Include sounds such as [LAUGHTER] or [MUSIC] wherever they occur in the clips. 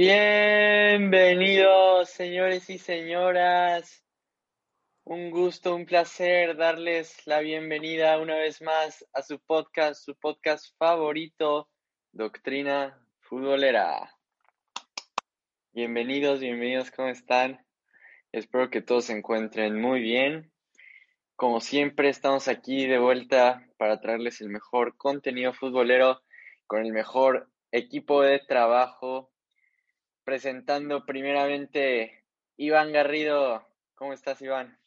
Bienvenidos, señores y señoras. Un gusto, un placer darles la bienvenida una vez más a su podcast, su podcast favorito, Doctrina Futbolera. Bienvenidos, bienvenidos, ¿cómo están? Espero que todos se encuentren muy bien. Como siempre, estamos aquí de vuelta para traerles el mejor contenido futbolero con el mejor equipo de trabajo. Presentando primeramente Iván Garrido. ¿Cómo estás, Iván?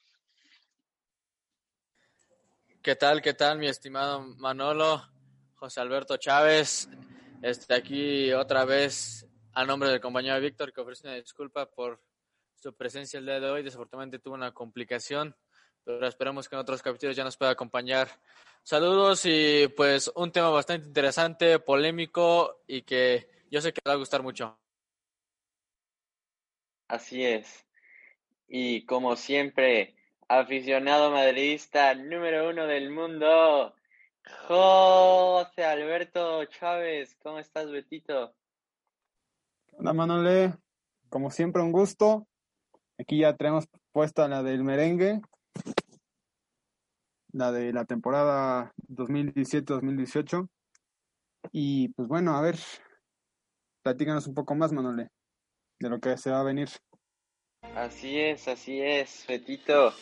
¿Qué tal, qué tal, mi estimado Manolo? José Alberto Chávez. Este, aquí otra vez a nombre del compañero Víctor, que ofrece una disculpa por su presencia el día de hoy. Desafortunadamente tuvo una complicación, pero esperamos que en otros capítulos ya nos pueda acompañar. Saludos y pues un tema bastante interesante, polémico y que yo sé que le va a gustar mucho. Así es. Y como siempre, aficionado madridista número uno del mundo, José Alberto Chávez. ¿Cómo estás, Betito? Hola, Manole. Como siempre, un gusto. Aquí ya tenemos puesta la del merengue, la de la temporada 2017-2018. Y pues bueno, a ver, platícanos un poco más, Manole, de lo que se va a venir. Así es, así es, Betito.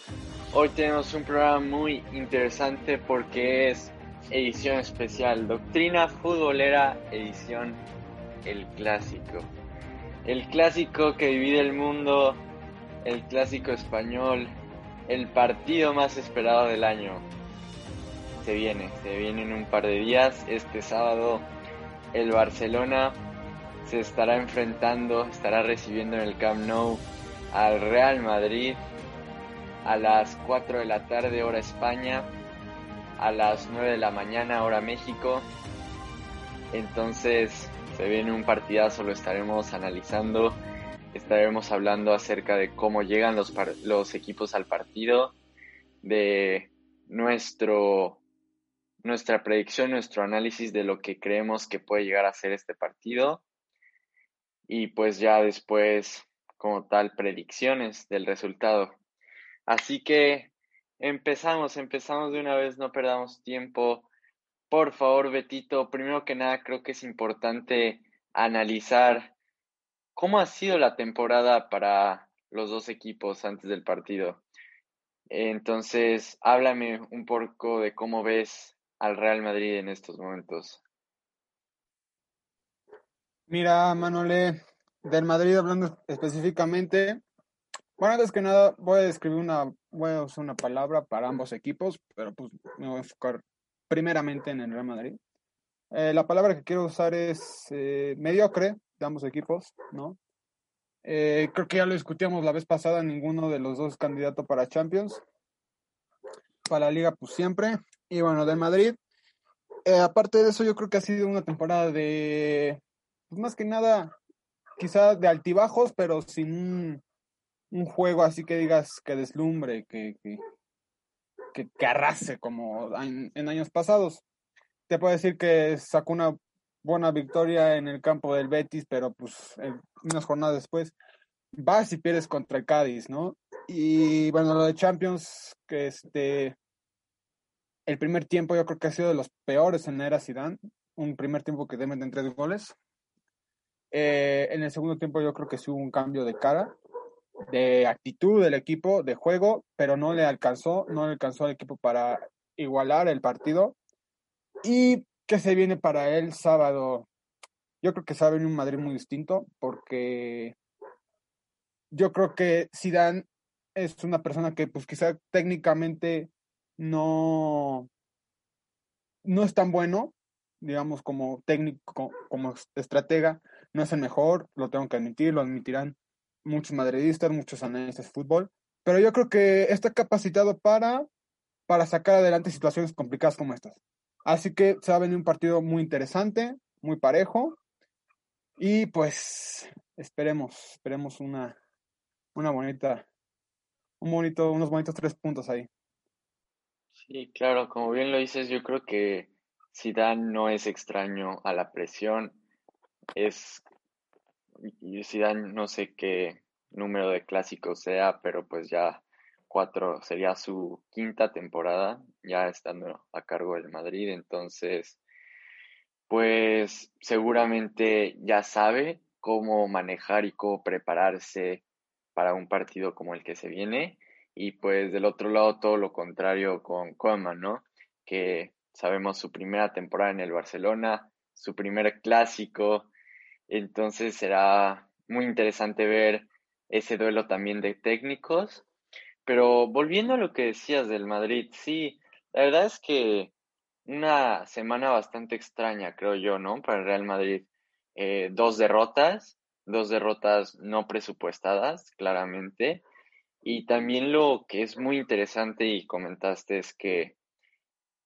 Hoy tenemos un programa muy interesante porque es edición especial, Doctrina Futbolera, edición El Clásico. El clásico que divide el mundo, el clásico español, el partido más esperado del año. Se viene, se viene en un par de días. Este sábado el Barcelona se estará enfrentando, estará recibiendo en el Camp Nou al Real Madrid a las 4 de la tarde hora España, a las 9 de la mañana hora México. Entonces se viene un partidazo, lo estaremos analizando, estaremos hablando acerca de cómo llegan los, equipos al partido, de nuestro, nuestra predicción, nuestro análisis de lo que creemos que puede llegar a ser este partido. Y pues ya después como tal predicciones del resultado. Así que empezamos, empezamos de una vez, no perdamos tiempo. Por favor, Betito, primero que nada creo que es importante analizar cómo ha sido la temporada para los dos equipos antes del partido. Entonces, háblame un poco de cómo ves al Real Madrid en estos momentos. Mira, Manole, del Madrid hablando específicamente, bueno, antes que nada voy a describir una, voy a usar una palabra para ambos equipos, pero pues me voy a enfocar primeramente en el Real Madrid. Eh, la palabra que quiero usar es eh, mediocre de ambos equipos, ¿no? Eh, creo que ya lo discutíamos la vez pasada, ninguno de los dos candidato para Champions. Para la liga, pues siempre. Y bueno, del Madrid. aparte de eso, yo creo que ha sido una temporada de, pues más que nada, quizá de altibajos, pero sin un, juego así que digas que deslumbre, que, que, que, arrase como en, años pasados. Te puedo decir que sacó una buena victoria en el campo del Betis, pero pues unas jornadas después vas y pierdes contra el Cádiz, ¿no? Y bueno, lo de Champions, que este el primer tiempo yo creo que ha sido de los peores en la era Zidane, un primer tiempo que en tres goles, eh, en el segundo tiempo yo creo que sí hubo un cambio de cara, de actitud del equipo, de juego, pero no le alcanzó, no le alcanzó al equipo para igualar el partido. ¿Y qué se viene para el sábado? Yo creo que se va a venir un Madrid muy distinto porque yo creo que Zidane es una persona que pues quizá técnicamente no no es tan bueno, digamos, como técnico, como estratega, no es el mejor, lo tengo que admitir, lo admitirán muchos madridistas, muchos analistas de fútbol, pero yo creo que está capacitado para, para sacar adelante situaciones complicadas como estas. Así que se va a venir un partido muy interesante, muy parejo, y pues esperemos, esperemos una, una bonita, un bonito, unos bonitos tres puntos ahí. Sí, claro, como bien lo dices, yo creo que Zidane no es extraño a la presión, es Zidane no sé qué número de clásicos sea, pero pues ya cuatro sería su quinta temporada ya estando a cargo del Madrid, entonces pues seguramente ya sabe cómo manejar y cómo prepararse para un partido como el que se viene y pues del otro lado todo lo contrario con Koeman, ¿no? Que sabemos su primera temporada en el Barcelona, su primer clásico, entonces será muy interesante ver ese duelo también de técnicos. Pero volviendo a lo que decías del Madrid, sí, la verdad es que una semana bastante extraña, creo yo, ¿no? Para el Real Madrid. Eh, dos derrotas, dos derrotas no presupuestadas, claramente. Y también lo que es muy interesante y comentaste es que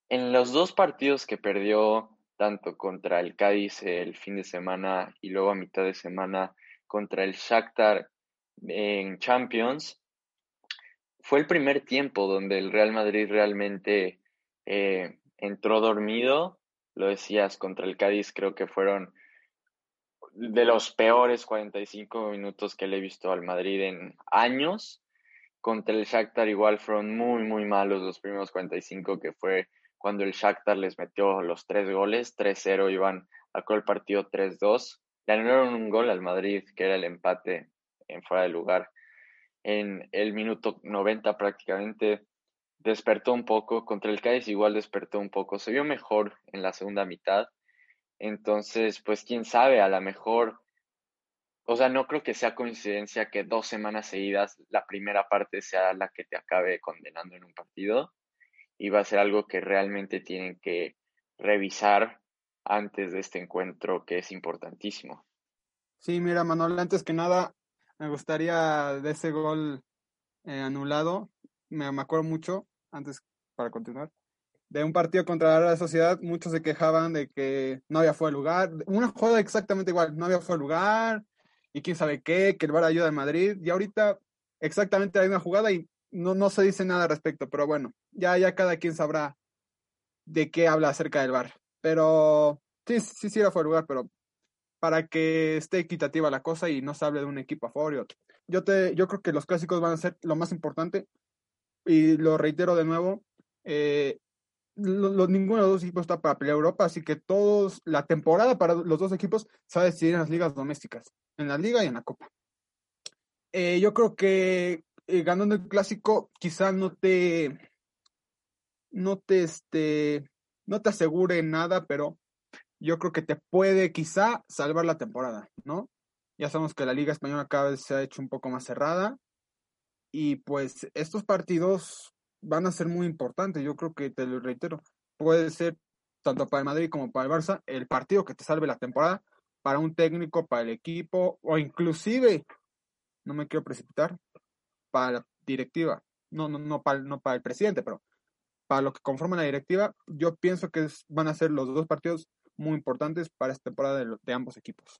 en los dos partidos que perdió, tanto contra el Cádiz el fin de semana y luego a mitad de semana contra el Shakhtar en Champions, fue el primer tiempo donde el Real Madrid realmente eh, entró dormido. Lo decías, contra el Cádiz creo que fueron de los peores 45 minutos que le he visto al Madrid en años. Contra el Shakhtar igual fueron muy, muy malos los primeros 45, que fue cuando el Shakhtar les metió los tres goles, 3-0, iban a el partido 3-2. Le anularon un gol al Madrid, que era el empate en fuera de lugar. En el minuto 90 prácticamente despertó un poco, contra el Cádiz igual despertó un poco, se vio mejor en la segunda mitad. Entonces, pues quién sabe, a lo mejor, o sea, no creo que sea coincidencia que dos semanas seguidas la primera parte sea la que te acabe condenando en un partido y va a ser algo que realmente tienen que revisar antes de este encuentro que es importantísimo. Sí, mira, Manuel, antes que nada, me gustaría de ese gol eh, anulado, me, me acuerdo mucho, antes para continuar, de un partido contra la Sociedad, muchos se quejaban de que no había fuera lugar, una jugada exactamente igual, no había fuera lugar, y quién sabe qué, que el VAR ayuda en Madrid, y ahorita exactamente hay una jugada y no, no se dice nada al respecto, pero bueno, ya, ya cada quien sabrá de qué habla acerca del bar. Pero sí, sí, sí era fuera lugar, pero para que esté equitativa la cosa y no se hable de un equipo a favor y otro. Yo, te, yo creo que los clásicos van a ser lo más importante y lo reitero de nuevo, eh, ninguno de los dos equipos está para pelear Europa, así que todos, la temporada para los dos equipos se va a decidir en las ligas domésticas, en la liga y en la copa. Eh, yo creo que eh, ganando el clásico quizá no te no te este no te asegure nada, pero yo creo que te puede quizá salvar la temporada, ¿no? Ya sabemos que la Liga Española cada vez se ha hecho un poco más cerrada y pues estos partidos van a ser muy importantes, yo creo que te lo reitero, puede ser tanto para el Madrid como para el Barça el partido que te salve la temporada para un técnico, para el equipo o inclusive, no me quiero precipitar, para la directiva, no, no, no, para, no para el presidente, pero para lo que conforma la directiva, yo pienso que van a ser los dos partidos muy importantes para esta temporada de, ambos equipos.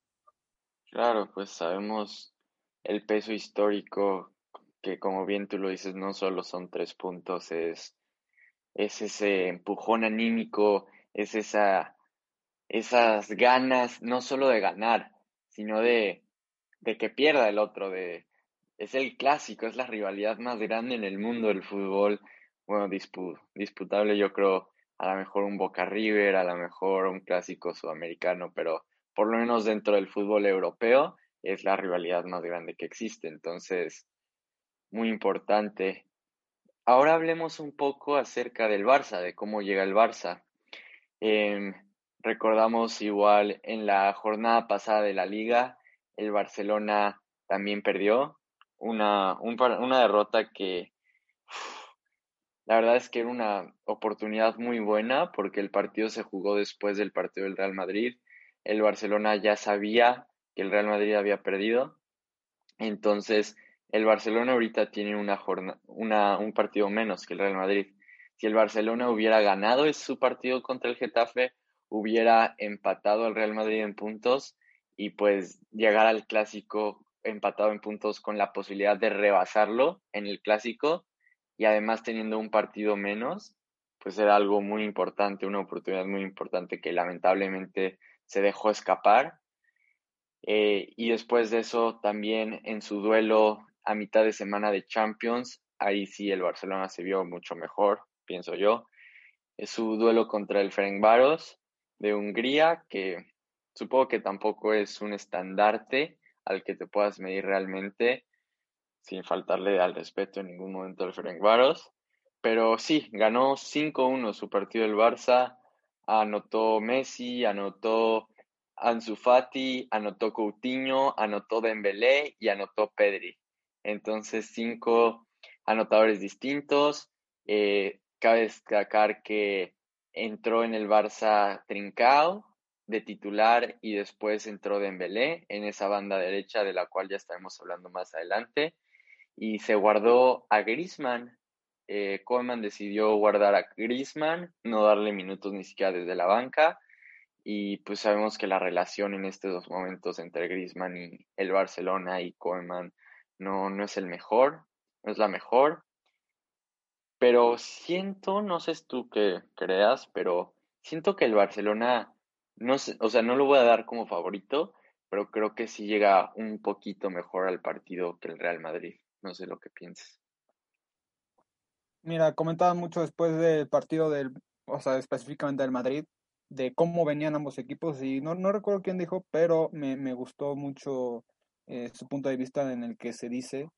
Claro, pues sabemos el peso histórico que como bien tú lo dices, no solo son tres puntos, es, es ese empujón anímico, es esa, esas ganas, no solo de ganar, sino de, de que pierda el otro, de, es el clásico, es la rivalidad más grande en el mundo del fútbol. Bueno, disputable yo creo a lo mejor un Boca River, a lo mejor un clásico sudamericano, pero por lo menos dentro del fútbol europeo es la rivalidad más grande que existe. Entonces, muy importante. Ahora hablemos un poco acerca del Barça, de cómo llega el Barça. Em, recordamos igual en la jornada pasada de la liga, el Barcelona también perdió, una, una derrota que la verdad es que era una oportunidad muy buena porque el partido se jugó después del partido del Real Madrid. El Barcelona ya sabía que el Real Madrid había perdido. Entonces, el Barcelona ahorita tiene una una, un partido menos que el Real Madrid. Si el Barcelona hubiera ganado su partido contra el Getafe, hubiera empatado al Real Madrid en puntos y pues llegar al clásico empatado en puntos con la posibilidad de rebasarlo en el clásico y además teniendo un partido menos, pues era algo muy importante, una oportunidad muy importante que lamentablemente se dejó escapar. Eh, y después de eso, también en su duelo a mitad de semana de Champions, ahí sí el Barcelona se vio mucho mejor, pienso yo. Es su duelo contra el Ferencváros de Hungría, que supongo que tampoco es un estandarte al que te puedas medir realmente, sin faltarle al respeto en ningún momento al Ferencváros. Pero sí, ganó 5-1 su partido el Barça, anotó Messi, anotó Ansu Fati, anotó Coutinho, anotó Dembélé y anotó Pedri. Entonces, cinco anotadores distintos. Eh, cabe destacar que entró en el Barça Trincao de titular y después entró Dembélé en esa banda derecha de la cual ya estaremos hablando más adelante y se guardó a Griezmann. Eh, decidió guardar a Griezmann, no darle minutos ni siquiera desde la banca y pues sabemos que la relación en estos dos momentos entre Griezmann y el Barcelona y Koeman no, no es el mejor, no es la mejor. Pero siento, no sé tú qué creas, pero siento que el Barcelona, no sé, o sea, no lo voy a dar como favorito, pero creo que sí llega un poquito mejor al partido que el Real Madrid. No sé lo que pienses. Mira, comentaba mucho después del partido del, o sea, específicamente del Madrid, de cómo venían ambos equipos y no, no recuerdo quién dijo, pero me, me gustó mucho eh, su punto de vista en el que se dice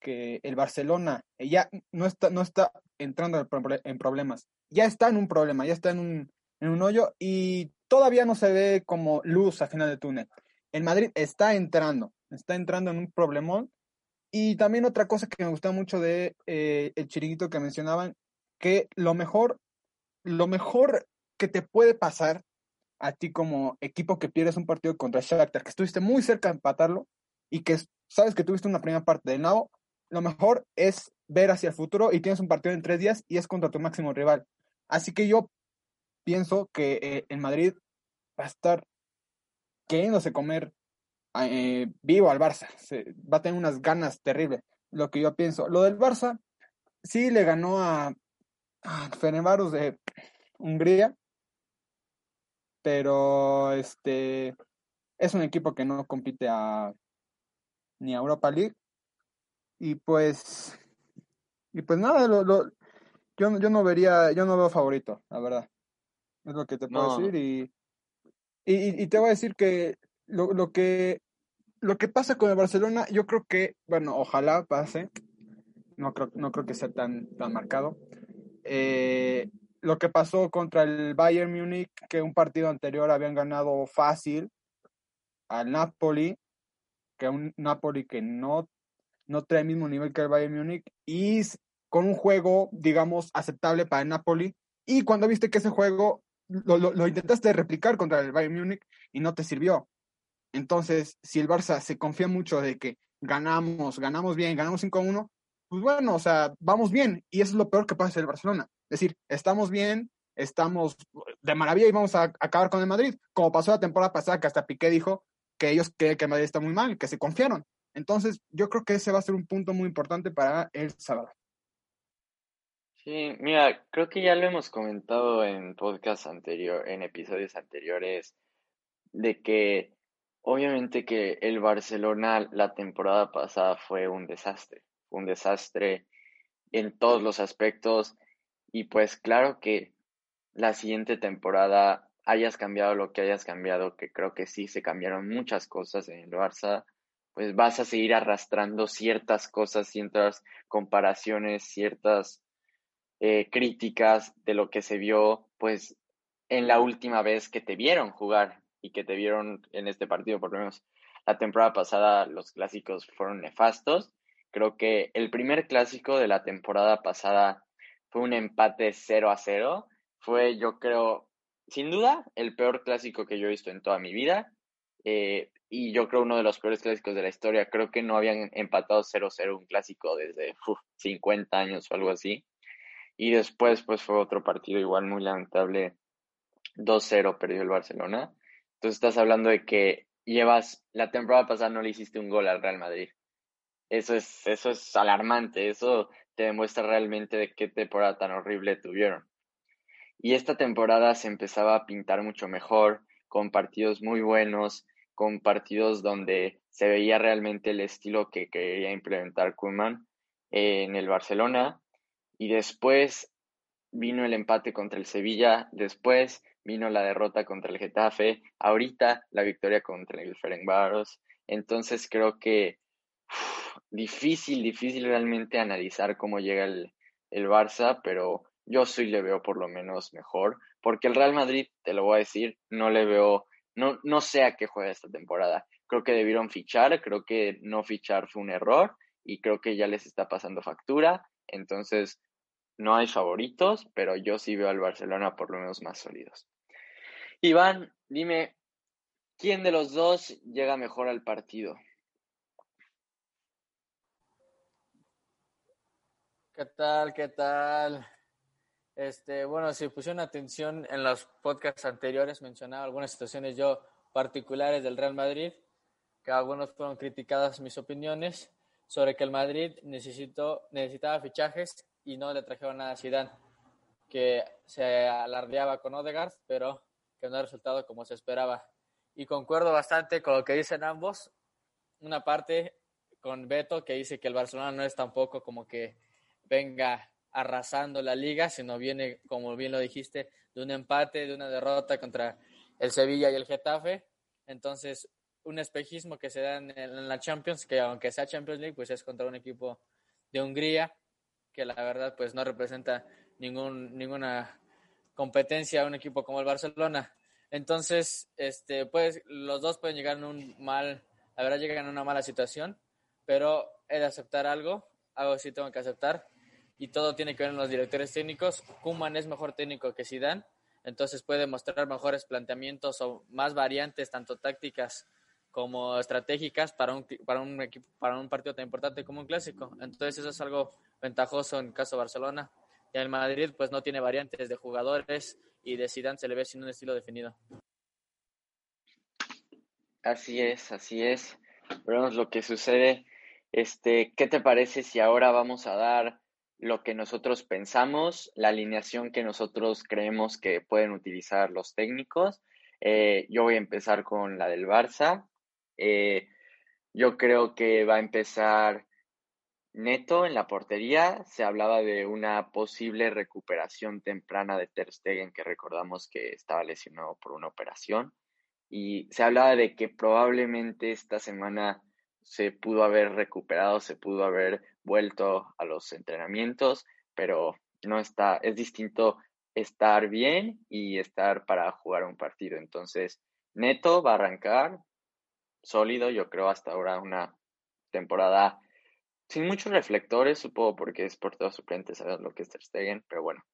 que el Barcelona ya no está, no está entrando en problemas, ya está en un problema, ya está en un, en un hoyo y todavía no se ve como luz al final del túnel. El Madrid está entrando, está entrando en un problemón. Y también otra cosa que me gusta mucho de eh, el chiringuito que mencionaban, que lo mejor, lo mejor que te puede pasar a ti como equipo que pierdes un partido contra Shakhtar, que estuviste muy cerca de empatarlo y que sabes que tuviste una primera parte de nado, lo mejor es ver hacia el futuro y tienes un partido en tres días y es contra tu máximo rival. Así que yo pienso que eh, en Madrid va a estar queriéndose comer eh, vivo al Barça. va a tener unas ganas terribles, lo que yo pienso. Lo del Barça, sí le ganó a, a de Hungría, pero este es un equipo que no compite a ni a Europa League y pues y pues nada lo, yo, yo no vería yo no veo favorito la verdad es lo que te puedo decir y, y, te voy a decir que lo, lo que lo que pasa con el Barcelona yo creo que bueno ojalá pase no creo no creo que sea tan tan marcado eh, lo que pasó contra el Bayern Múnich, que un partido anterior habían ganado fácil al Napoli, que un Napoli que no, no trae el mismo nivel que el Bayern Múnich, y con un juego, digamos, aceptable para el Napoli. Y cuando viste que ese juego lo, lo intentaste replicar contra el Bayern Múnich y no te sirvió. Entonces, si el Barça se confía mucho de que ganamos, ganamos bien, ganamos 5-1, pues bueno, o sea, vamos bien. Y eso es lo peor que pasa en el Barcelona. Es decir, estamos bien, estamos de maravilla y vamos a acabar con el Madrid, como pasó la temporada pasada que hasta Piqué dijo que ellos creen que el Madrid está muy mal, que se confiaron. Entonces, yo creo que ese va a ser un punto muy importante para el sábado. Sí, mira, creo que ya lo hemos comentado en podcast anterior, en episodios anteriores, de que obviamente que el Barcelona la temporada pasada fue un desastre, un desastre en todos los aspectos y pues claro que la siguiente temporada hayas cambiado lo que hayas cambiado, que creo que sí se cambiaron muchas cosas en el Barça, pues vas a seguir arrastrando ciertas cosas, ciertas comparaciones, ciertas eh, críticas de lo que se vio, pues en la última vez que te vieron jugar y que te vieron en este partido, por lo menos la temporada pasada los clásicos fueron nefastos. Creo que el primer clásico de la temporada pasada fue un empate 0 a 0. Fue, yo creo, sin duda, el peor clásico que yo he visto en toda mi vida. Eh, y yo creo uno de los peores clásicos de la historia. Creo que no habían empatado 0-0 un clásico desde 50 años o algo así. Y después, pues fue otro partido igual muy lamentable. 2-0 perdió el Barcelona. Entonces estás hablando de que llevas, la temporada pasada no le hiciste un gol al Real Madrid. Eso es, eso es alarmante. Eso te demuestra realmente de qué temporada tan horrible tuvieron. Y esta temporada se empezaba a pintar mucho mejor, con partidos muy buenos, con partidos donde se veía realmente el estilo que quería implementar Koeman en el Barcelona. Y después vino el empate contra el Sevilla, después vino la derrota contra el Getafe, ahorita la victoria contra el Ferencváros. Entonces creo que difícil, difícil realmente analizar cómo llega el, el Barça, pero yo sí le veo por lo menos mejor, porque el Real Madrid, te lo voy a decir, no le veo, no, no sé a qué juega esta temporada. Creo que debieron fichar, creo que no fichar fue un error y creo que ya les está pasando factura. Entonces, no hay favoritos, pero yo sí veo al Barcelona por lo menos más sólidos. Iván, dime, ¿quién de los dos llega mejor al partido? ¿Qué tal? ¿Qué tal? Este, bueno, si pusieron atención en los podcasts anteriores, mencionaba algunas situaciones yo particulares del Real Madrid, que algunos fueron criticadas mis opiniones sobre que el Madrid necesitó, necesitaba fichajes y no le trajeron nada a Zidane, que se alardeaba con Odegaard, pero no ha resultado como se esperaba. Y concuerdo bastante con lo que dicen ambos. Una parte con Beto que dice que el Barcelona no es tampoco como que venga arrasando la liga, sino viene, como bien lo dijiste, de un empate, de una derrota contra el Sevilla y el Getafe. Entonces, un espejismo que se da en, la Champions, que aunque sea Champions League, pues es contra un equipo de Hungría, que la verdad pues no representa ningún, ninguna competencia a un equipo como el Barcelona. Entonces, este, pues los dos pueden llegar en un mal, la verdad llegan en una mala situación, pero de aceptar algo, algo sí tengo que aceptar, y todo tiene que ver en los directores técnicos. Kuman es mejor técnico que Zidane, entonces puede mostrar mejores planteamientos o más variantes, tanto tácticas como estratégicas para un, para un equipo, para un partido tan importante como un clásico. Entonces eso es algo ventajoso en el caso de Barcelona. Y Madrid pues no tiene variantes de jugadores y de Zidane se le ve sin un estilo definido. Así es, así es. Veremos lo que sucede. Este, ¿qué te parece si ahora vamos a dar lo que nosotros pensamos, la alineación que nosotros creemos que pueden utilizar los técnicos. Eh, yo voy a empezar con la del Barça. Eh, yo creo que va a empezar Neto en la portería. Se hablaba de una posible recuperación temprana de Ter Stegen, que recordamos que estaba lesionado por una operación. Y se hablaba de que probablemente esta semana se pudo haber recuperado, se pudo haber vuelto a los entrenamientos, pero no está, es distinto estar bien y estar para jugar un partido. Entonces, Neto va a arrancar sólido, yo creo hasta ahora una temporada sin muchos reflectores, supongo porque es por todos suplentes, sabes lo que es Ter Stegen, pero bueno,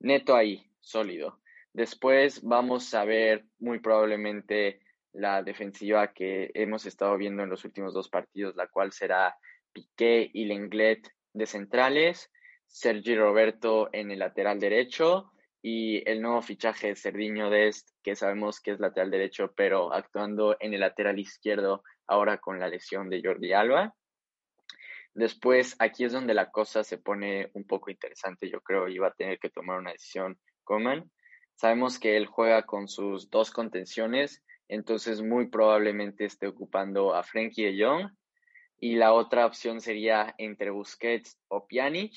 Neto ahí, sólido. Después vamos a ver muy probablemente la defensiva que hemos estado viendo en los últimos dos partidos, la cual será Piqué y Lenglet de centrales, Sergi Roberto en el lateral derecho y el nuevo fichaje de Cerdiño que sabemos que es lateral derecho, pero actuando en el lateral izquierdo ahora con la lesión de Jordi Alba. Después, aquí es donde la cosa se pone un poco interesante, yo creo, iba a tener que tomar una decisión Coman. Sabemos que él juega con sus dos contenciones, entonces muy probablemente esté ocupando a Frenkie de Jong y la otra opción sería entre Busquets o Pjanic.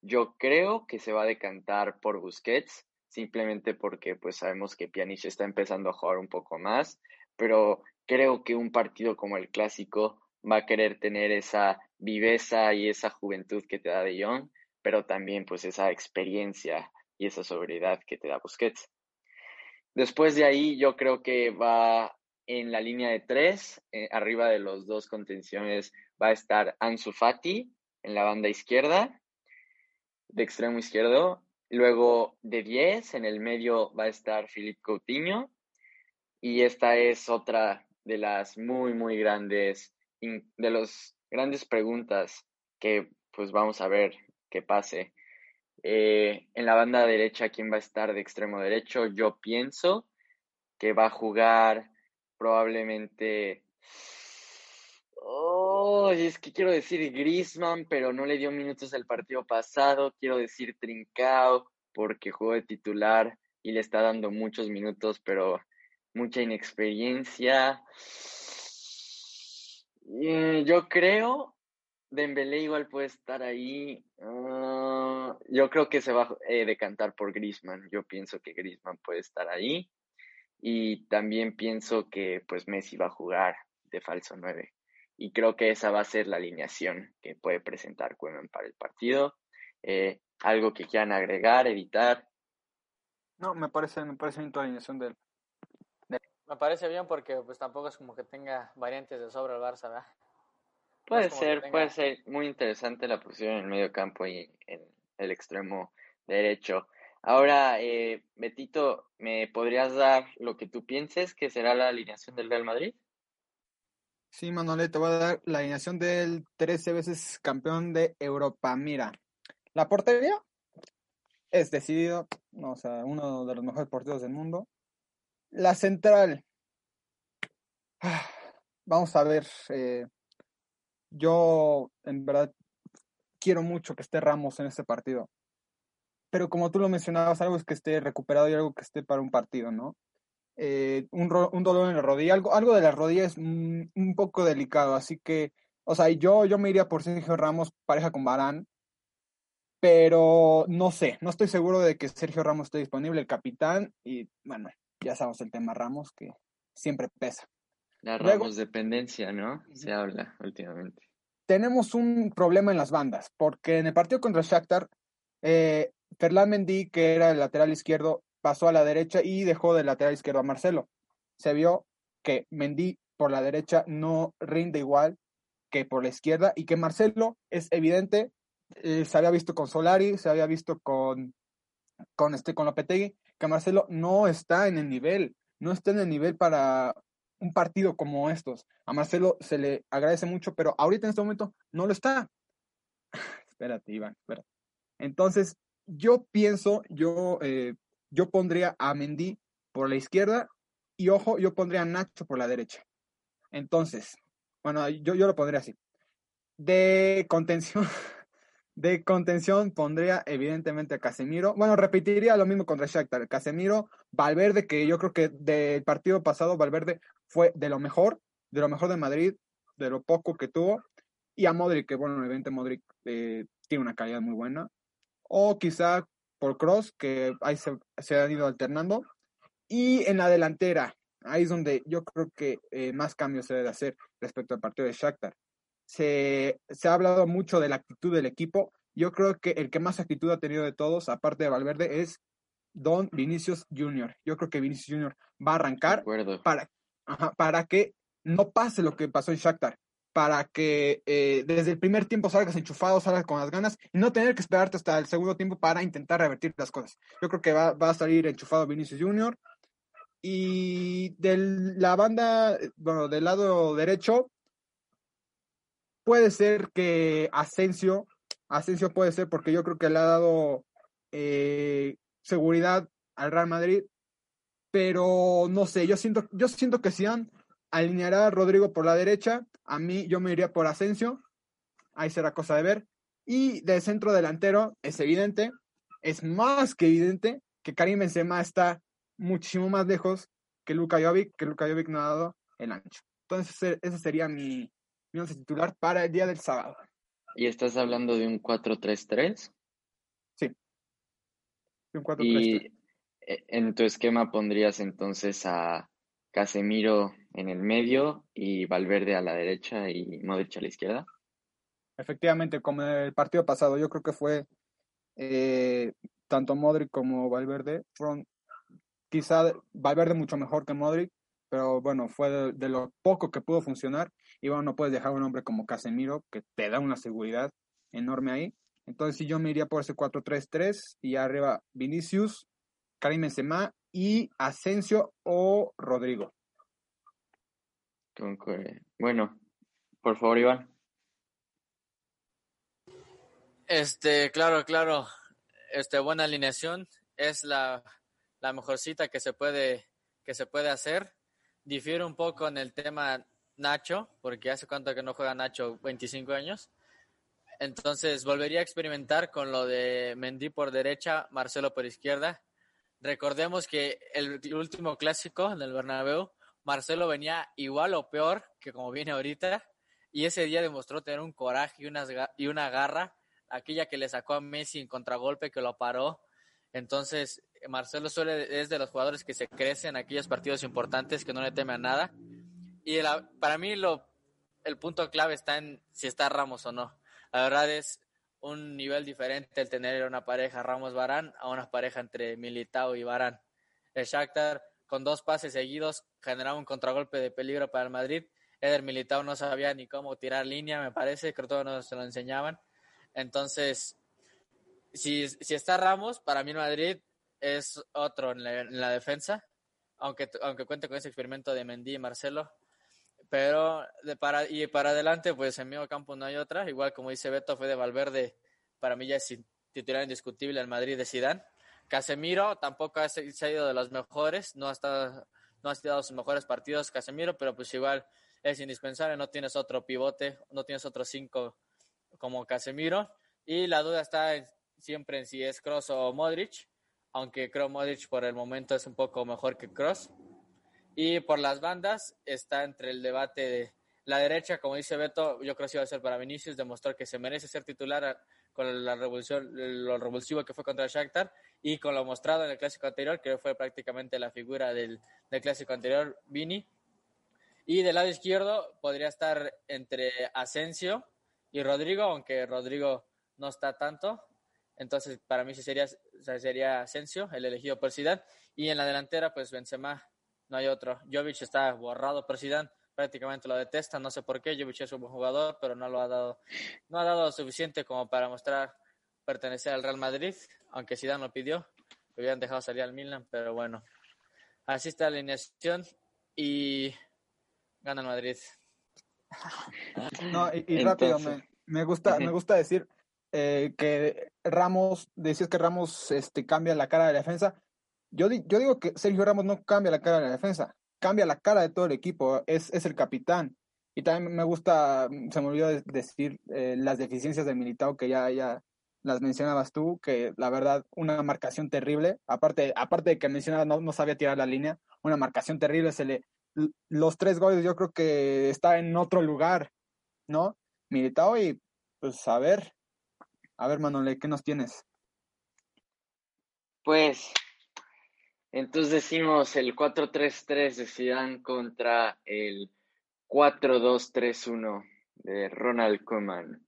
Yo creo que se va a decantar por Busquets, simplemente porque pues sabemos que Pjanic está empezando a jugar un poco más, pero creo que un partido como el clásico va a querer tener esa viveza y esa juventud que te da De Jong, pero también pues esa experiencia y esa sobriedad que te da Busquets. Después de ahí, yo creo que va en la línea de tres, eh, arriba de los dos contenciones, va a estar Ansu Fati en la banda izquierda. de extremo izquierdo. Luego de 10, en el medio va a estar Philippe Coutinho. Y esta es otra de las muy, muy grandes, de las grandes preguntas que pues vamos a ver qué pase. Eh, en la banda derecha, ¿quién va a estar de extremo derecho? Yo pienso que va a jugar probablemente Oh, es que quiero decir Grisman, pero no le dio minutos al partido pasado. Quiero decir Trincao, porque jugó de titular y le está dando muchos minutos, pero mucha inexperiencia. Eh, yo creo, Dembélé igual puede estar ahí. Ah, yo creo que se va a eh, decantar por Grisman. Yo pienso que Grisman puede estar ahí. Y también pienso que pues Messi va a jugar de falso 9 y creo que esa va a ser la alineación que puede presentar Cuemen para el partido. Eh, algo que quieran agregar, editar. No, me parece, me parece bien alineación del. Me parece bien porque pues tampoco es como que tenga variantes de sobra el Barça, ¿verdad? Puede ser, puede ser muy interesante la posición en el medio campo y en el extremo derecho. Ahora, eh, Betito, ¿me podrías dar lo que tú pienses que será la alineación del Real Madrid? Sí, Manuel, te voy a dar la alineación del 13 veces campeón de Europa. Mira, la portería es decidido, o sea, uno de los mejores porteros del mundo. La central, vamos a ver, eh, yo en verdad quiero mucho que esté Ramos en este partido. Pero como tú lo mencionabas, algo es que esté recuperado y algo que esté para un partido, ¿no? Eh, un, un, dolor en la rodilla, algo, algo de la rodilla es un, poco delicado, así que, o sea, yo, yo me iría por Sergio Ramos, pareja con Barán, pero no sé, no estoy seguro de que Sergio Ramos esté disponible, el capitán, y bueno, ya sabemos el tema Ramos, que siempre pesa. La Ramos dependencia, ¿no? Se habla últimamente. Tenemos un problema en las bandas, porque en el partido contra Shakhtar, eh, Ferland Mendy, que era el lateral izquierdo, pasó a la derecha y dejó de lateral izquierdo a Marcelo. Se vio que Mendy por la derecha no rinde igual que por la izquierda y que Marcelo es evidente, eh, se había visto con Solari, se había visto con, con, este, con Lopetegui, que Marcelo no está en el nivel, no está en el nivel para un partido como estos. A Marcelo se le agradece mucho, pero ahorita en este momento no lo está. [SIGHS] espérate, Iván, espérate. Entonces, yo pienso, yo eh, yo pondría a Mendy por la izquierda y ojo, yo pondría a Nacho por la derecha. Entonces, bueno, yo, yo lo pondría así. De contención, [LAUGHS] de contención pondría evidentemente a Casemiro. Bueno, repetiría lo mismo contra Shakhtar. Casemiro, Valverde, que yo creo que del partido pasado Valverde fue de lo mejor, de lo mejor de Madrid, de lo poco que tuvo. Y a Modric, que bueno, evidentemente Modric eh, tiene una calidad muy buena. O quizá por Cross, que ahí se, han ido alternando. Y en la delantera, ahí es donde yo creo que eh, más cambios se debe hacer respecto al partido de Shakhtar. Se, se, ha hablado mucho de la actitud del equipo. Yo creo que el que más actitud ha tenido de todos, aparte de Valverde, es Don Vinicius Jr. Yo creo que Vinicius Jr. va a arrancar para, para que no pase lo que pasó en Shakhtar para que eh, desde el primer tiempo salgas enchufado, salgas con las ganas y no tener que esperarte hasta el segundo tiempo para intentar revertir las cosas. Yo creo que va, a salir enchufado Vinicius Junior. Y de la banda, bueno, del lado derecho, puede ser que Asensio, Asensio puede ser porque yo creo que le ha dado eh, seguridad al Real Madrid, pero no sé, yo siento, yo siento que han alineará a Rodrigo por la derecha. A mí yo me iría por Asensio. Ahí será cosa de ver. Y del centro delantero es evidente, es más que evidente que Karim Benzema está muchísimo más lejos que Luka Jovic, que Luka Jovic no ha dado el ancho. Entonces ese sería mi, mi once titular para el día del sábado. ¿Y estás hablando de un 4-3-3? Sí. De un 4-3-3. Y en tu esquema pondrías entonces a Casemiro en el medio y Valverde a la derecha y Modric a la izquierda. Efectivamente, como en el partido pasado, yo creo que fue eh, tanto Modric como Valverde, fueron quizá Valverde mucho mejor que Modric, pero bueno, fue de, lo poco que pudo funcionar. Y bueno, no puedes dejar a un hombre como Casemiro, que te da una seguridad enorme ahí. Entonces, si yo me iría por ese 4-3-3 y arriba Vinicius, Karim Benzema y Asensio o Rodrigo. Bueno, por favor, Iván. Este, claro, claro. Este, buena alineación. Es la, la mejor cita que se puede, que se puede hacer. Difiere un poco en el tema Nacho, porque hace cuánto que no juega Nacho, 25 años. Entonces volvería a experimentar con lo de Mendy por derecha, Marcelo por izquierda. Recordemos que el último clásico en el Bernabéu, Marcelo venía igual o peor que como viene ahorita, y ese día demostró tener un coraje y una, y una garra, aquella que le sacó a Messi en contragolpe que lo paró. Entonces, Marcelo suele, es de los jugadores que se crecen en aquellos partidos importantes, que no le teme a nada. Y para mí lo, el punto clave está en si está Ramos o no. La verdad es un nivel diferente el tener una pareja Ramos-Barán a una pareja entre Militao y Barán. El Shakhtar con dos pases seguidos generaba un contragolpe de peligro para el Madrid. Eder Militao no sabía ni cómo tirar línea, me parece, creo que todos nos lo enseñaban. Entonces, si, si está Ramos, para mí Madrid es otro en la, defensa, aunque, aunque cuente con ese experimento de Mendy y Marcelo, pero de para, y para adelante, pues en medio campo no hay otra. Igual como dice Beto, fue de Valverde, para mí ya es titular indiscutible el Madrid de Sidán. Casemiro tampoco ha, se de los mejores, no ha, estado, no ha estado sus mejores partidos Casemiro, pero pues igual es indispensable, no tienes otro pivote, no tienes otro cinco como Casemiro. Y la duda está siempre en si es Cross o Modric, aunque creo Modric por el momento es un poco mejor que Cross. Y por las bandas está entre el debate de la derecha, como dice Beto, yo creo que iba a ser para Vinicius, demostrar que se merece ser titular con la revolución, lo revulsivo que fue contra Shakhtar y con lo mostrado en el clásico anterior, que fue prácticamente la figura del, clásico anterior, Vini. Y del lado izquierdo podría estar entre Asensio y Rodrigo, aunque Rodrigo no está tanto. Entonces, para mí sería, sería Asensio, el elegido por Zidane. Y en la delantera, pues Benzema no hay otro. Jovic está borrado por Zidane, prácticamente lo detesta, no sé por qué. Jovic es un buen jugador, pero no lo ha dado, no ha dado suficiente como para mostrar pertenecer al Real Madrid, aunque Zidane lo pidió, lo hubieran dejado salir al Milan, pero bueno. Así está la alineación y gana el Madrid. No, y, rápido, me, gusta, me gusta decir eh, que Ramos, decías que Ramos este, cambia la cara de la defensa. Yo, yo digo que Sergio Ramos no cambia la cara de la defensa, cambia la cara de todo el equipo, es, es el capitán. Y también me gusta, se me olvidó decir eh, las deficiencias del Militao que ya, ya las mencionabas tú, que la verdad, una marcación terrible, aparte, aparte de que mencionabas no, no sabía tirar la línea, una marcación terrible, se le, los tres goles yo creo que está en otro lugar, ¿no? Militao y pues a ver, a ver Manole, ¿qué nos tienes? Pues entonces decimos el 4-3-3 de Zidane contra el 4-2-3-1 de Ronald Koeman.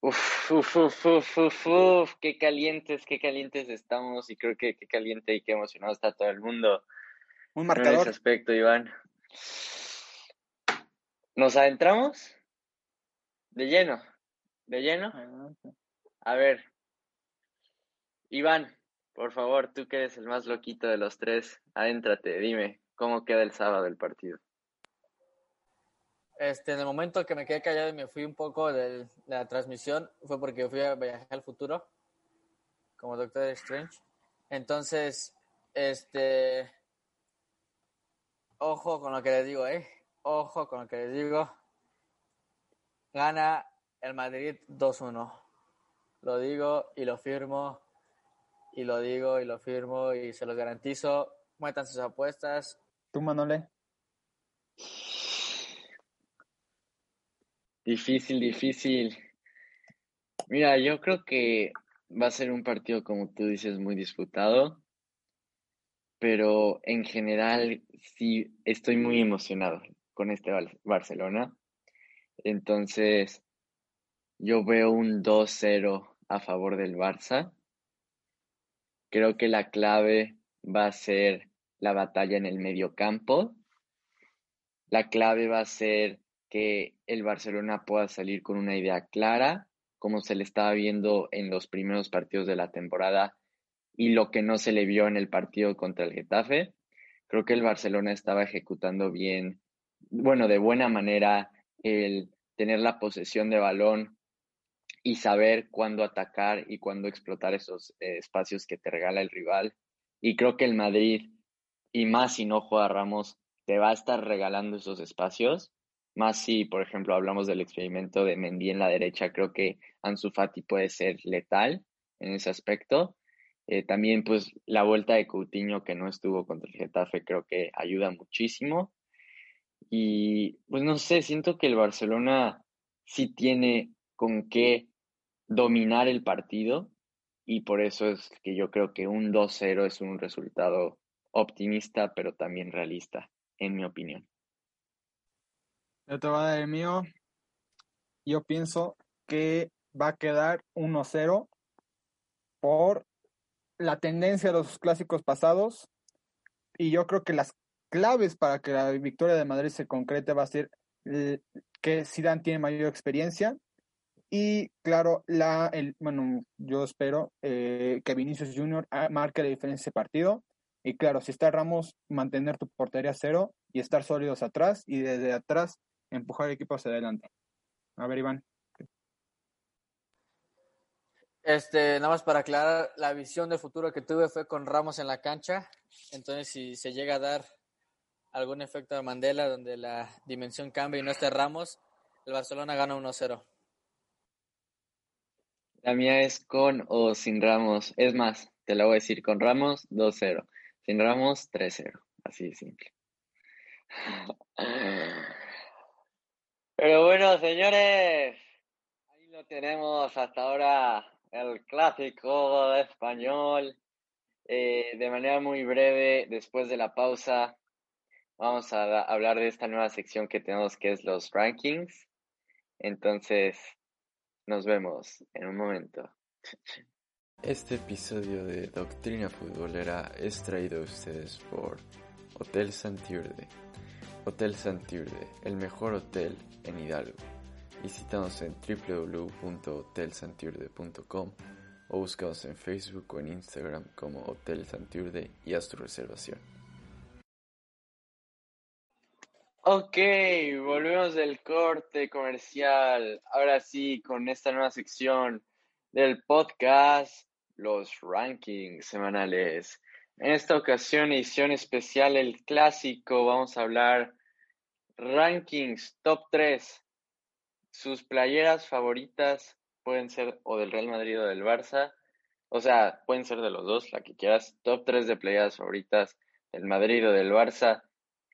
Uf, uf, uf, uf, uf, uf, qué calientes, qué calientes estamos y creo que qué caliente y qué emocionado está todo el mundo. Un marcador. En ese aspecto, Iván. ¿Nos adentramos? De lleno, de lleno. A ver, Iván, por favor, tú que eres el más loquito de los tres, adéntrate, dime, ¿cómo queda el sábado el partido? Este, en el momento que me quedé callado y me fui un poco de la transmisión, fue porque fui a viajar al futuro, como Doctor Strange. Entonces, este, ojo con lo que les digo, eh, ojo con lo que les digo. Gana el Madrid 2-1. Lo digo y lo firmo y lo digo y lo firmo y se lo garantizo. Muetan sus apuestas. ¿Tú, Manole? Difícil, difícil. Mira, yo creo que va a ser un partido, como tú dices, muy disputado, pero en general sí estoy muy emocionado con este Barcelona. Entonces, yo veo un 2-0 a favor del Barça. Creo que la clave va a ser la batalla en el medio campo. La clave va a ser que el Barcelona pueda salir con una idea clara como se le estaba viendo en los primeros partidos de la temporada y lo que no se le vio en el partido contra el Getafe. Creo que el Barcelona estaba ejecutando bien, bueno, de buena manera el tener la posesión de balón y saber cuándo atacar y cuándo explotar esos eh, espacios que te regala el rival. Y creo que el Madrid, y más si no juega Ramos, te va a estar regalando esos espacios. Más si, por ejemplo, hablamos del experimento de Mendy en la derecha, creo que Ansu Fati puede ser letal en ese aspecto. Eh, también, pues, la vuelta de Coutinho que no estuvo contra el Getafe, creo que ayuda muchísimo. Y, pues, no sé, siento que el Barcelona sí tiene con qué dominar el partido y por eso es que yo creo que un 2-0 es un resultado optimista, pero también realista, en mi opinión. Yo te voy el mío. Yo pienso que va a quedar 1-0 por la tendencia de los clásicos pasados y yo creo que las claves para que la victoria de Madrid se concrete va a ser que Zidane tiene mayor experiencia y claro, la, el, bueno, yo espero eh, que Vinicius Junior ah, marque la diferencia ese partido. Y claro, si está Ramos, mantener tu portería cero y estar sólidos atrás y desde atrás empujar el equipo hacia adelante. A ver, Iván. Este, nada más para aclarar, la visión de futuro que tuve fue con Ramos en la cancha. Entonces, si se llega a dar algún efecto de Mandela donde la dimensión cambia y no esté Ramos, el Barcelona gana 1-0. La mía es con o sin Ramos. Es más, te la voy a decir con Ramos 2-0. Sin Ramos 3-0. Así de simple. Pero bueno, señores, ahí lo tenemos hasta ahora el clásico español. Eh, de manera muy breve, después de la pausa, vamos a hablar de esta nueva sección que tenemos que es los rankings. Entonces, nos vemos en un momento. [LAUGHS] Este episodio de Doctrina Futbolera es traído a ustedes por Hotel Santiurde. Hotel Santiurde, el mejor hotel en Hidalgo. Visítanos en www.hotelsantiurde.com o búscanos en Facebook o en Instagram como Hotel Santiurde y haz tu reservación. Ok, volvemos del corte comercial. Ahora sí, con esta nueva sección del podcast, los rankings semanales. En esta ocasión, edición especial, el clásico, vamos a hablar rankings top 3. Sus playeras favoritas pueden ser o del Real Madrid o del Barça. O sea, pueden ser de los dos, la que quieras. Top 3 de playeras favoritas del Madrid o del Barça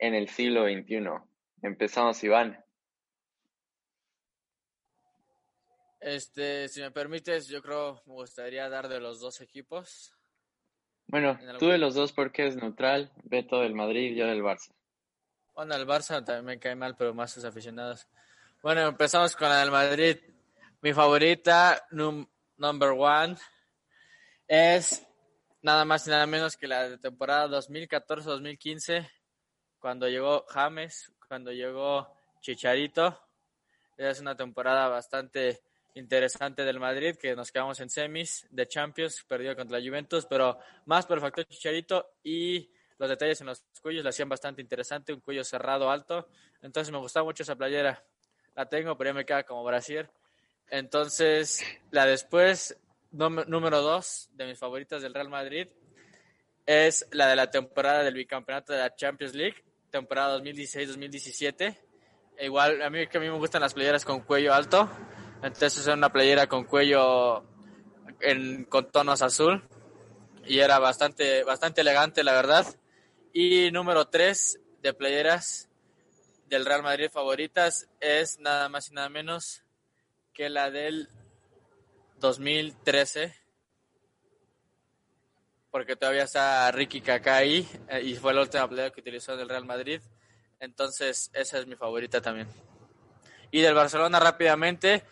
en el siglo XXI. Empezamos, Iván. Este, si me permites, yo creo me gustaría dar de los dos equipos. Bueno, tú de los dos porque es neutral, Beto del Madrid, y yo del Barça. Bueno, el Barça también me cae mal, pero más sus aficionados. Bueno, empezamos con el Madrid. Mi favorita, number one, es nada más y nada menos que la de temporada 2014-2015 cuando llegó James, cuando llegó Chicharito. Es una temporada bastante interesante del Madrid, que nos quedamos en semis de Champions, perdió contra la Juventus, pero más perfecto Chicharito y los detalles en los cuellos la hacían bastante interesante, un cuello cerrado alto. Entonces me gustaba mucho esa playera. La tengo, pero ya me queda como Brasil. Entonces, la después, número dos de mis favoritas del Real Madrid, es la de la temporada del bicampeonato de la Champions League temporada 2016-2017. Igual, a mí que a mí me gustan las playeras con cuello alto. Entonces es una playera con cuello en, con tonos azul. Y era bastante, bastante elegante, la verdad. Y número 3 de playeras del Real Madrid favoritas es nada más y nada menos que la del 2013 porque todavía está Ricky Kaká ahí eh, y fue la última playa que utilizó del Real Madrid. Entonces, esa es mi favorita también. Y del Barcelona rápidamente,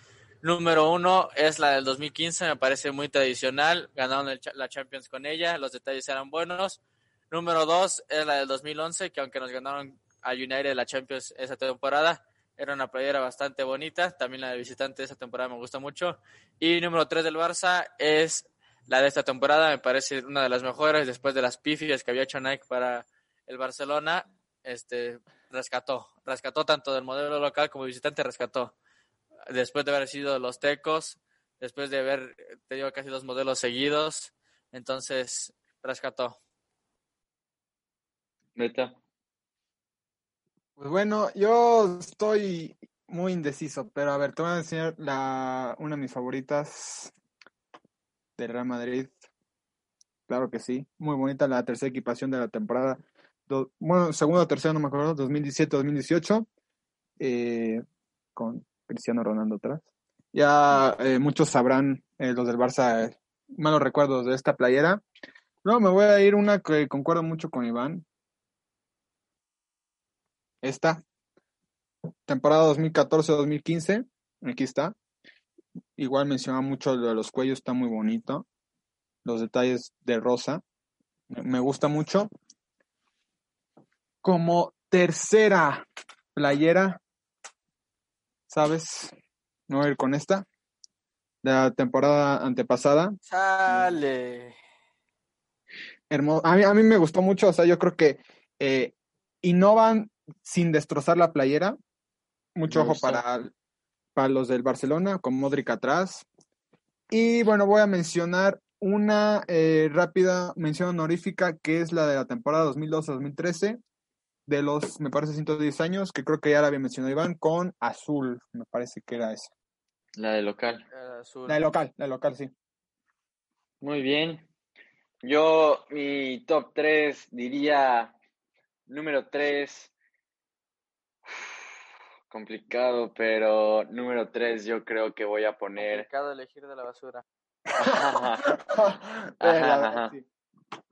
número uno es la del 2015, me parece muy tradicional, ganaron la Champions con ella, los detalles eran buenos. Número dos es la del 2011, que aunque nos ganaron a United la Champions esa temporada, Era una playera bastante bonita. También la de visitante de esta temporada me gusta mucho. Y número 3 del Barça es la de esta temporada. Me parece una de las mejores después de las pifias que había hecho Nike para el Barcelona. Este, rescató. Rescató tanto del modelo local como visitante, rescató. Después de haber sido los tecos, después de haber tenido casi dos modelos seguidos. Entonces, rescató. Neta. Pues bueno, yo estoy muy indeciso, pero a ver, te voy a enseñar la, una de mis favoritas del Real Madrid. Claro que sí, muy bonita la tercera equipación de la temporada. Bueno, segunda o tercera, no me acuerdo, 2017-2018, eh, con Cristiano Ronaldo atrás. Ya eh, muchos sabrán, eh, los del Barça, malos recuerdos de esta playera. No, me voy a ir una que concuerdo mucho con Iván, esta temporada 2014-2015, aquí está. Igual menciona mucho lo de los cuellos, está muy bonito. Los detalles de rosa, me gusta mucho. Como tercera playera, ¿sabes? No voy a ir con esta. De la temporada antepasada. Sale. Hermoso. A mí, a mí me gustó mucho, o sea, yo creo que eh, innovan sin destrozar la playera. Mucho ojo para, para los del Barcelona, con Modric atrás. Y bueno, voy a mencionar una eh, rápida mención honorífica que es la de la temporada 2012-2013, de los, me parece, 110 años, que creo que ya la había mencionado Iván, con azul, me parece que era esa. La de local. La de local, la de local, sí. Muy bien. Yo, mi top 3 diría número 3, complicado, pero número 3 yo creo que voy a poner... Complicado elegir de la basura. [LAUGHS] Ajá.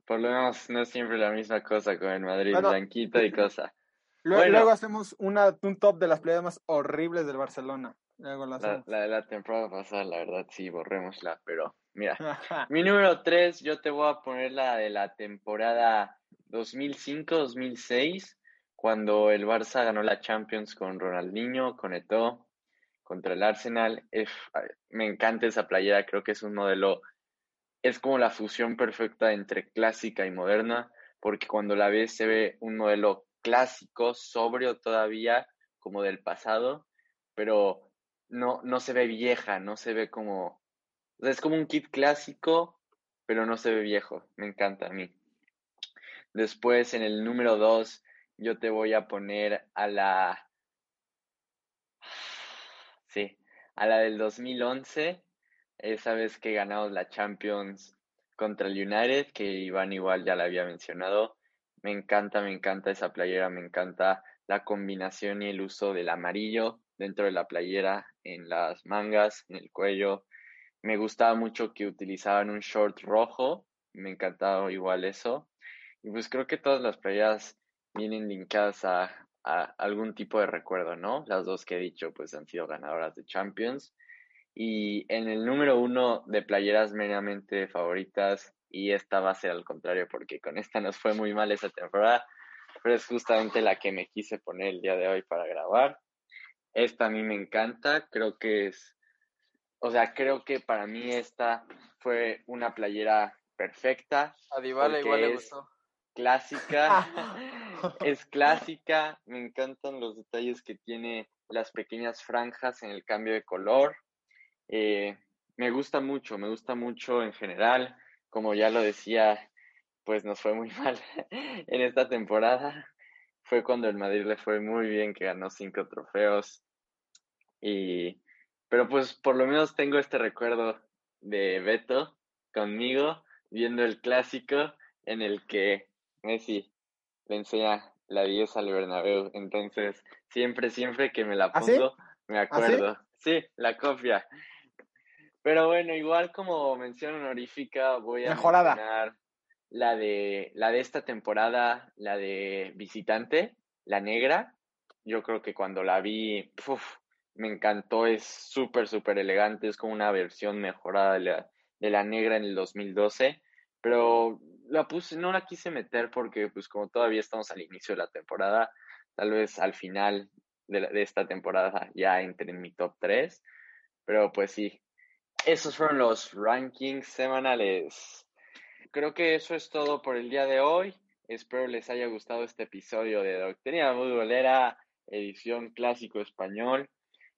Por lo menos no es siempre la misma cosa con el Madrid, bueno, blanquito y cosa. [LAUGHS] Luego, bueno, luego hacemos una, un top de las playas más horribles del Barcelona. Luego la, la, de la temporada pasada, la verdad, sí, borrémosla, pero mira. [LAUGHS] mi número 3, yo te voy a poner la de la temporada 2005-2006 cuando el Barça ganó la Champions con Ronaldinho, con Eto'o, contra el Arsenal. me encanta esa playera, creo que es un modelo, es como la fusión perfecta entre clásica y moderna, porque cuando la ves se ve un modelo clásico, sobrio todavía, como del pasado, pero no, no se ve vieja, no se ve como... O sea, es como un kit clásico, pero no se ve viejo. Me encanta a mí. Después, en el número 2, yo te voy a poner a la... Sí, a la del 2011, esa vez que ganamos la Champions contra el United, que Iván igual ya la había mencionado. Me encanta, me encanta esa playera, me encanta la combinación y el uso del amarillo dentro de la playera, en las mangas, en el cuello. Me gustaba mucho que utilizaban un short rojo, me encantaba igual eso. Y pues creo que todas las playeras vienen linkadas a, a, algún tipo de recuerdo, ¿no? Las dos que he dicho, pues han sido ganadoras de Champions. Y en el número uno de playeras meramente favoritas, y esta va a ser al contrario, porque con esta nos fue muy mal esa temporada, pero es justamente la que me quise poner el día de hoy para grabar. Esta a mí me encanta, creo que es, o sea, creo que para mí esta fue una playera perfecta. A Dybala igual le gustó clásica, [LAUGHS] [LAUGHS] es clásica, me encantan los detalles que tiene las pequeñas franjas en el cambio de color. Eh, me gusta mucho, me gusta mucho en general. Como ya lo decía, pues nos fue muy [LAUGHS] mal en esta temporada. Fue cuando el Madrid le fue muy bien, que ganó cinco trofeos. Y, pero pues por lo menos tengo este recuerdo de Beto conmigo, viendo el clásico en el que Messi le enseña la 10 al Bernabéu. Entonces, siempre, siempre que me la ¿Ah, pongo, me acuerdo. sí? la copia. Pero bueno, igual como mención honorífica, voy a Mejorada. mencionar la de, la de esta temporada, la de visitante, la negra. Yo creo que cuando la vi, me encantó, es súper, súper elegante, es como una versión mejorada de la, de la negra en el 2012, pero la puse, no la quise meter porque pues como todavía estamos al inicio de la temporada, tal vez al final de, esta temporada ya entre en mi top 3. Pero pues sí, esos fueron los rankings semanales. Creo que eso es todo por el día de hoy. Espero les haya gustado este episodio de Doctrina Futbolera, edición clásico español.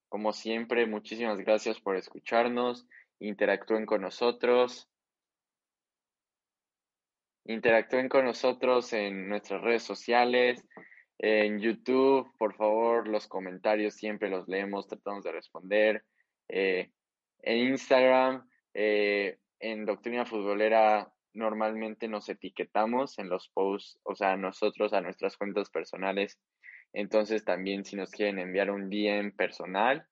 Como siempre, muchísimas gracias por escucharnos. Interactúen con nosotros. Interactúen con nosotros en nuestras redes sociales, en YouTube. Por favor, los comentarios siempre los leemos, tratamos de responder. Eh, en Instagram, eh, en Doctrina Futbolera, normalmente nos etiquetamos en los posts, o sea, nosotros a nuestras cuentas personales. Entonces, también si nos quieren enviar un DM personal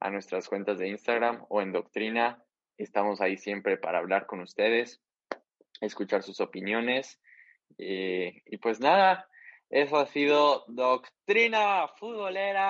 a nuestras cuentas de Instagram o en Doctrina, estamos ahí siempre para hablar con ustedes, escuchar sus opiniones. Eh, y pues nada, eso ha sido Doctrina Futbolera.